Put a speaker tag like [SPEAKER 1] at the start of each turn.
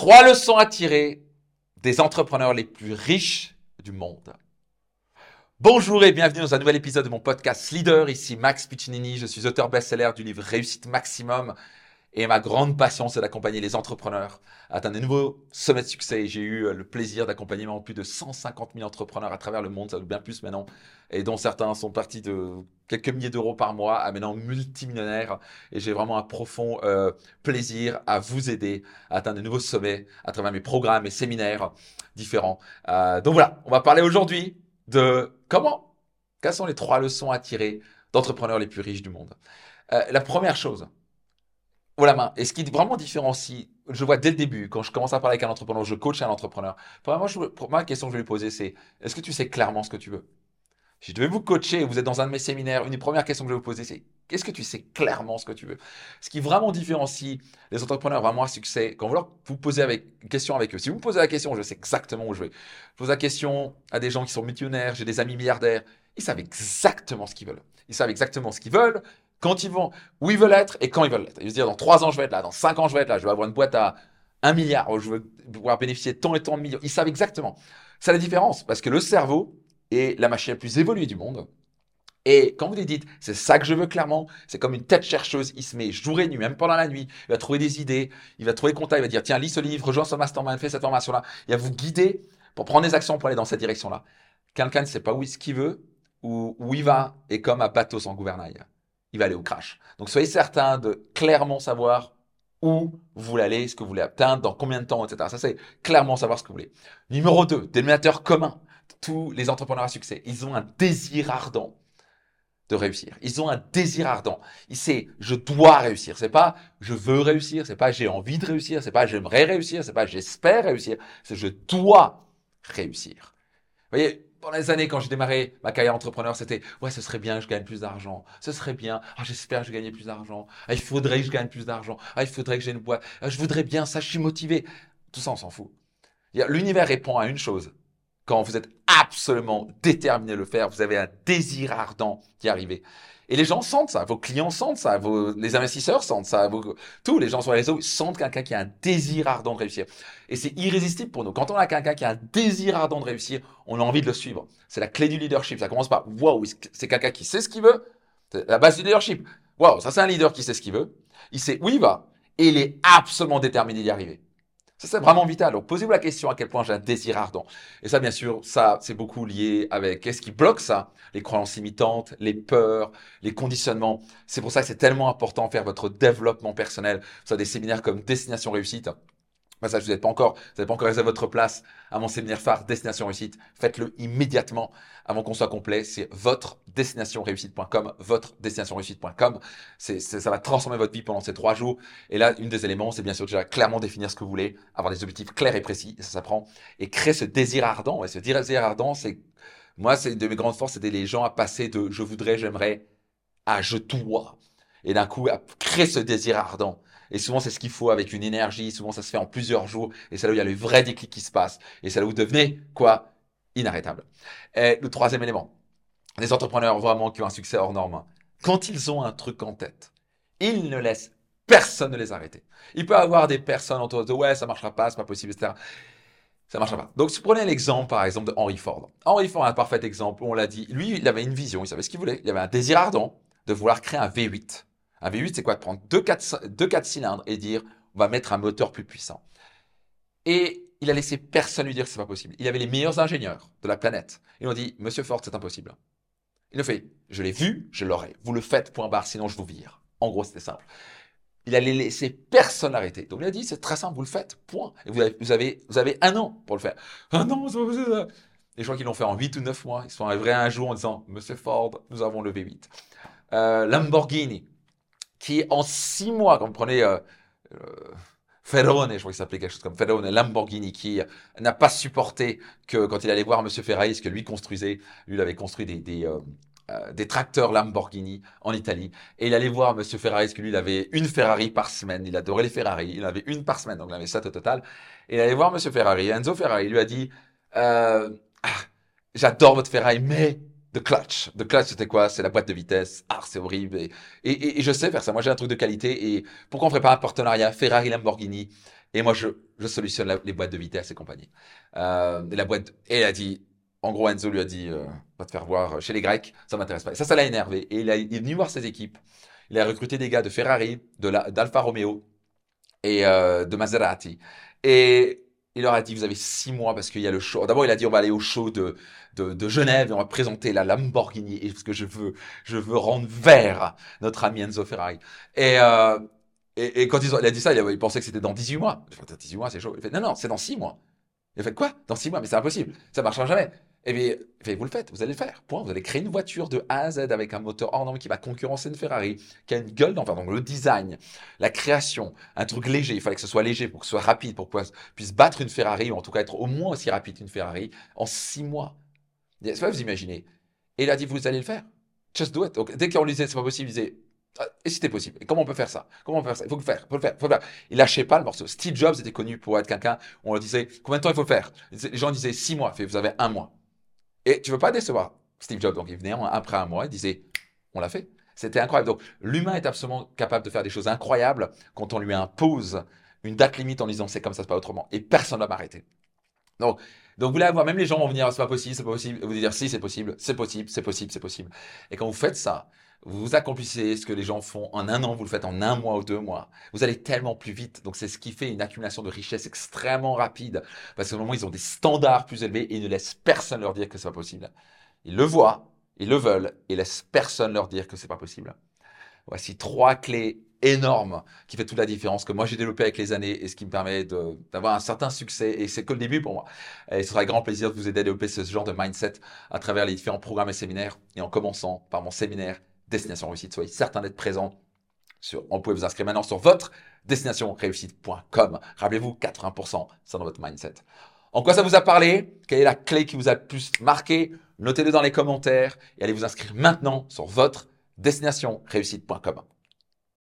[SPEAKER 1] Trois leçons à tirer des entrepreneurs les plus riches du monde. Bonjour et bienvenue dans un nouvel épisode de mon podcast Leader. Ici Max Piccinini, je suis auteur best-seller du livre Réussite Maximum. Et ma grande passion, c'est d'accompagner les entrepreneurs à atteindre de nouveaux sommets de succès. J'ai eu euh, le plaisir d'accompagner plus de 150 000 entrepreneurs à travers le monde, ça veut bien plus maintenant, et dont certains sont partis de quelques milliers d'euros par mois à maintenant multimillionnaires. Et j'ai vraiment un profond euh, plaisir à vous aider à atteindre de nouveaux sommets à travers mes programmes et séminaires différents. Euh, donc voilà, on va parler aujourd'hui de comment, quelles sont les trois leçons à tirer d'entrepreneurs les plus riches du monde. la première chose, la main. Et ce qui vraiment différencie, je vois dès le début, quand je commence à parler avec un entrepreneur, je coach un entrepreneur. Moi, je, pour la question que je vais lui poser, c'est est-ce que tu sais clairement ce que tu veux? Si je devais vous coacher, vous êtes dans un de mes séminaires, une des premières questions que je vais vous poser, c'est est-ce que tu sais clairement ce que tu veux? Ce qui vraiment différencie les entrepreneurs vraiment à succès, quand vous vous posez avec, une question avec eux, si vous me posez la question, je sais exactement où je vais. Je pose la question à des gens qui sont millionnaires, j'ai des amis milliardaires, ils savent exactement ce qu'ils veulent. Ils savent exactement ce qu'ils veulent, quand ils vont, où ils veulent être et quand ils veulent être. Ils se dire, dans 3 ans, je vais être là, dans 5 ans, je vais être là, je vais avoir une boîte à 1 milliard, je vais pouvoir bénéficier tant et tant de millions. Ils savent exactement. C'est la différence, parce que le cerveau est la machine la plus évoluée du monde. Et quand vous lui dites, c'est ça que je veux clairement, c'est comme une tête chercheuse, il se met jour et nuit, même pendant la nuit, il va trouver des idées, il va trouver contact, il va dire, tiens, lis ce livre, rejoins ce mastermind, fais cette formation-là. Il va vous guider pour prendre des actions pour aller dans cette direction-là. Quelqu'un ne sait pas où est-ce qu'il veut, ou où il va, et comme un bateau sans gouvernail il va aller au crash. Donc soyez certain de clairement savoir où vous voulez aller, ce que vous voulez atteindre, dans combien de temps, etc. Ça, c'est clairement savoir ce que vous voulez. Numéro 2, dénominateur commun. Tous les entrepreneurs à succès, ils ont un désir ardent de réussir. Ils ont un désir ardent. C'est je dois réussir. C'est pas je veux réussir. C'est pas j'ai envie de réussir. C'est pas j'aimerais réussir. C'est pas j'espère réussir. C'est je dois réussir. Vous voyez, pendant les années, quand j'ai démarré ma carrière entrepreneur, c'était ouais, ce serait bien que je gagne plus d'argent. Ce serait bien. Ah, j'espère que je gagne plus d'argent. Ah, il faudrait que je gagne plus d'argent. Ah, il faudrait que j'ai une boîte. Ah, je voudrais bien ça. Je suis motivé. Tout ça, on s'en fout. L'univers répond à une chose. Quand vous êtes absolument déterminé à le faire, vous avez un désir ardent d'y arriver. Et les gens sentent ça, vos clients sentent ça, vos, les investisseurs sentent ça, tous les gens sur les réseaux sentent quelqu'un qui a un désir ardent de réussir. Et c'est irrésistible pour nous. Quand on a quelqu'un qui a un désir ardent de réussir, on a envie de le suivre. C'est la clé du leadership. Ça commence par, waouh, c'est quelqu'un qui sait ce qu'il veut? la base du leadership. Waouh, ça c'est un leader qui sait ce qu'il veut. Il sait où il va et il est absolument déterminé d'y arriver. Ça, c'est vraiment vital. Donc, posez-vous la question à quel point j'ai un désir ardent. Et ça, bien sûr, ça, c'est beaucoup lié avec qu'est-ce qui bloque ça? Les croyances limitantes, les peurs, les conditionnements. C'est pour ça que c'est tellement important de faire votre développement personnel. Ça, des séminaires comme Destination Réussite ça, vous n'êtes pas encore, vous n'avez pas encore réservé votre place à mon séminaire phare Destination Réussite. Faites-le immédiatement avant qu'on soit complet. C'est votre destinationréussite.com, votre destinationréussite.com. C'est, ça va transformer votre vie pendant ces trois jours. Et là, une des éléments, c'est bien sûr déjà clairement définir ce que vous voulez, avoir des objectifs clairs et précis. Et ça s'apprend. Et créer ce désir ardent. Et ce désir ardent, c'est, moi, c'est une de mes grandes forces, c'était les gens à passer de je voudrais, j'aimerais à je dois. Et d'un coup, à créer ce désir ardent. Et souvent, c'est ce qu'il faut avec une énergie. Souvent, ça se fait en plusieurs jours. Et c'est là où il y a le vrai déclic qui se passe. Et c'est là où vous devenez, quoi, inarrêtable. Et le troisième élément, les entrepreneurs vraiment qui ont un succès hors norme, quand ils ont un truc en tête, ils ne laissent personne ne les arrêter. Il peut y avoir des personnes autour de ouais, ça marchera pas, c'est pas possible, etc. Ça marchera pas. Donc, si vous prenez l'exemple, par exemple, de Henry Ford. Henry Ford, un parfait exemple, on l'a dit. Lui, il avait une vision, il savait ce qu'il voulait. Il avait un désir ardent de vouloir créer un V8. Un V8, c'est quoi? De prendre deux 4, deux cylindres et dire on va mettre un moteur plus puissant. Et il a laissé personne lui dire que c'est pas possible. Il avait les meilleurs ingénieurs de la planète. Ils ont dit Monsieur Ford, c'est impossible. Il a fait Je l'ai vu, je l'aurai. Vous le faites, point barre, sinon je vous vire. En gros, c'était simple. Il allait laisser personne arrêter. Donc il a dit C'est très simple, vous le faites, point. Vous avez un an pour le faire. Un an, c'est pas possible. Les gens qui l'ont fait en 8 ou 9 mois, ils sont arrivés un jour en disant Monsieur Ford, nous avons le V8. Euh, Lamborghini, qui en six mois, quand vous prenez euh, euh, Ferrone, je crois qu'il s'appelait quelque chose comme Ferrone, Lamborghini, qui n'a pas supporté que quand il allait voir Monsieur Ferrari, ce que lui construisait, lui il avait construit des, des, euh, euh, des tracteurs Lamborghini en Italie, et il allait voir Monsieur Ferrari, que lui il avait une Ferrari par semaine, il adorait les Ferrari, il en avait une par semaine, donc il avait ça au total, et il allait voir Monsieur Ferrari, Enzo Ferrari lui a dit, euh, ah, j'adore votre Ferrari, mais The Clutch. The Clutch, c'était quoi? C'est la boîte de vitesse. Ah, c'est horrible. Et, je sais faire ça. Moi, j'ai un truc de qualité. Et pourquoi on ferait pas un partenariat Ferrari-Lamborghini Et moi, je, solutionne les boîtes de vitesse et compagnie. Euh, et la boîte, elle a dit, en gros, Enzo lui a dit, euh, va te faire voir chez les Grecs, ça m'intéresse pas. Et ça, ça l'a énervé. Et il, est venu voir ses équipes. Il a recruté des gars de Ferrari, d'Alfa Romeo et euh, de Maserati. Et il leur a dit, vous avez six mois parce qu'il y a le show. D'abord, il a dit, on va aller au show de, de, de Genève et on va présenter la Lamborghini parce que je veux, je veux rendre vert notre ami Enzo Ferrari. Et, euh, et, quand il a dit ça, il, pensait que c'était dans 18 mois. Je fait, 18 mois, c'est chaud. Il fait, non, non, c'est dans 6 mois. Il fait, quoi? Dans 6 mois Mais c'est impossible. Ça marchera jamais. Et bien, vous le faites, vous allez le faire. Vous allez créer une voiture de A à Z avec un moteur hors norme qui va concurrencer une Ferrari, qui a une gueule d'enfer. Donc le design, la création, un truc léger. Il fallait que ce soit léger pour que ce soit rapide, pour qu'on puisse battre une Ferrari, ou en tout cas être au moins aussi rapide qu'une Ferrari, en 6 mois. C'est pas vous imaginez. Et il a dit, vous allez le faire. Just do it. Donc, dès qu'on lui disait, c'est pas possible, il disait, ah, et si c'était possible? Et comment on peut faire ça? Comment on peut faire ça? Il faut le faire, faut le faire, faut le faire. Il lâchait pas le morceau. Steve Jobs était connu pour être quelqu'un, on lui disait, combien de temps il faut faire? Les gens disaient six mois, fait, vous avez un mois. Et tu veux pas décevoir Steve Jobs. Donc il venait après un mois, il disait, on l'a fait. C'était incroyable. Donc l'humain est absolument capable de faire des choses incroyables quand on lui impose une date limite en disant c'est comme ça, c'est pas autrement. Et personne ne va m'arrêter. Donc, donc vous voulez avoir, même les gens vont venir, c'est pas possible, c'est pas possible. Vous dire si c'est possible, c'est possible, c'est possible, c'est possible. Et quand vous faites ça, vous accomplissez ce que les gens font en un an, vous le faites en un mois ou deux mois. Vous allez tellement plus vite. Donc c'est ce qui fait une accumulation de richesse extrêmement rapide. Parce qu'au moment ils ont des standards plus élevés et ils ne laissent personne leur dire que c'est pas possible. Ils le voient, ils le veulent et laissent personne leur dire que c'est pas possible. Voici trois clés énormes qui fait toute la différence que moi j'ai développé avec les années et ce qui me permet d'avoir un certain succès et c'est que le début pour moi. Et ce sera un grand plaisir de vous aider à développer ce genre de mindset à travers les différents programmes et séminaires et en commençant par mon séminaire Destination Réussite. Soyez certain d'être présent. Sur, on peut vous inscrire maintenant sur votre destinationréussite.com. Rappelez-vous, 80%, c'est dans votre mindset. En quoi ça vous a parlé? Quelle est la clé qui vous a le plus marqué? Notez-le dans les commentaires et allez vous inscrire maintenant sur votre destinationréussite.com.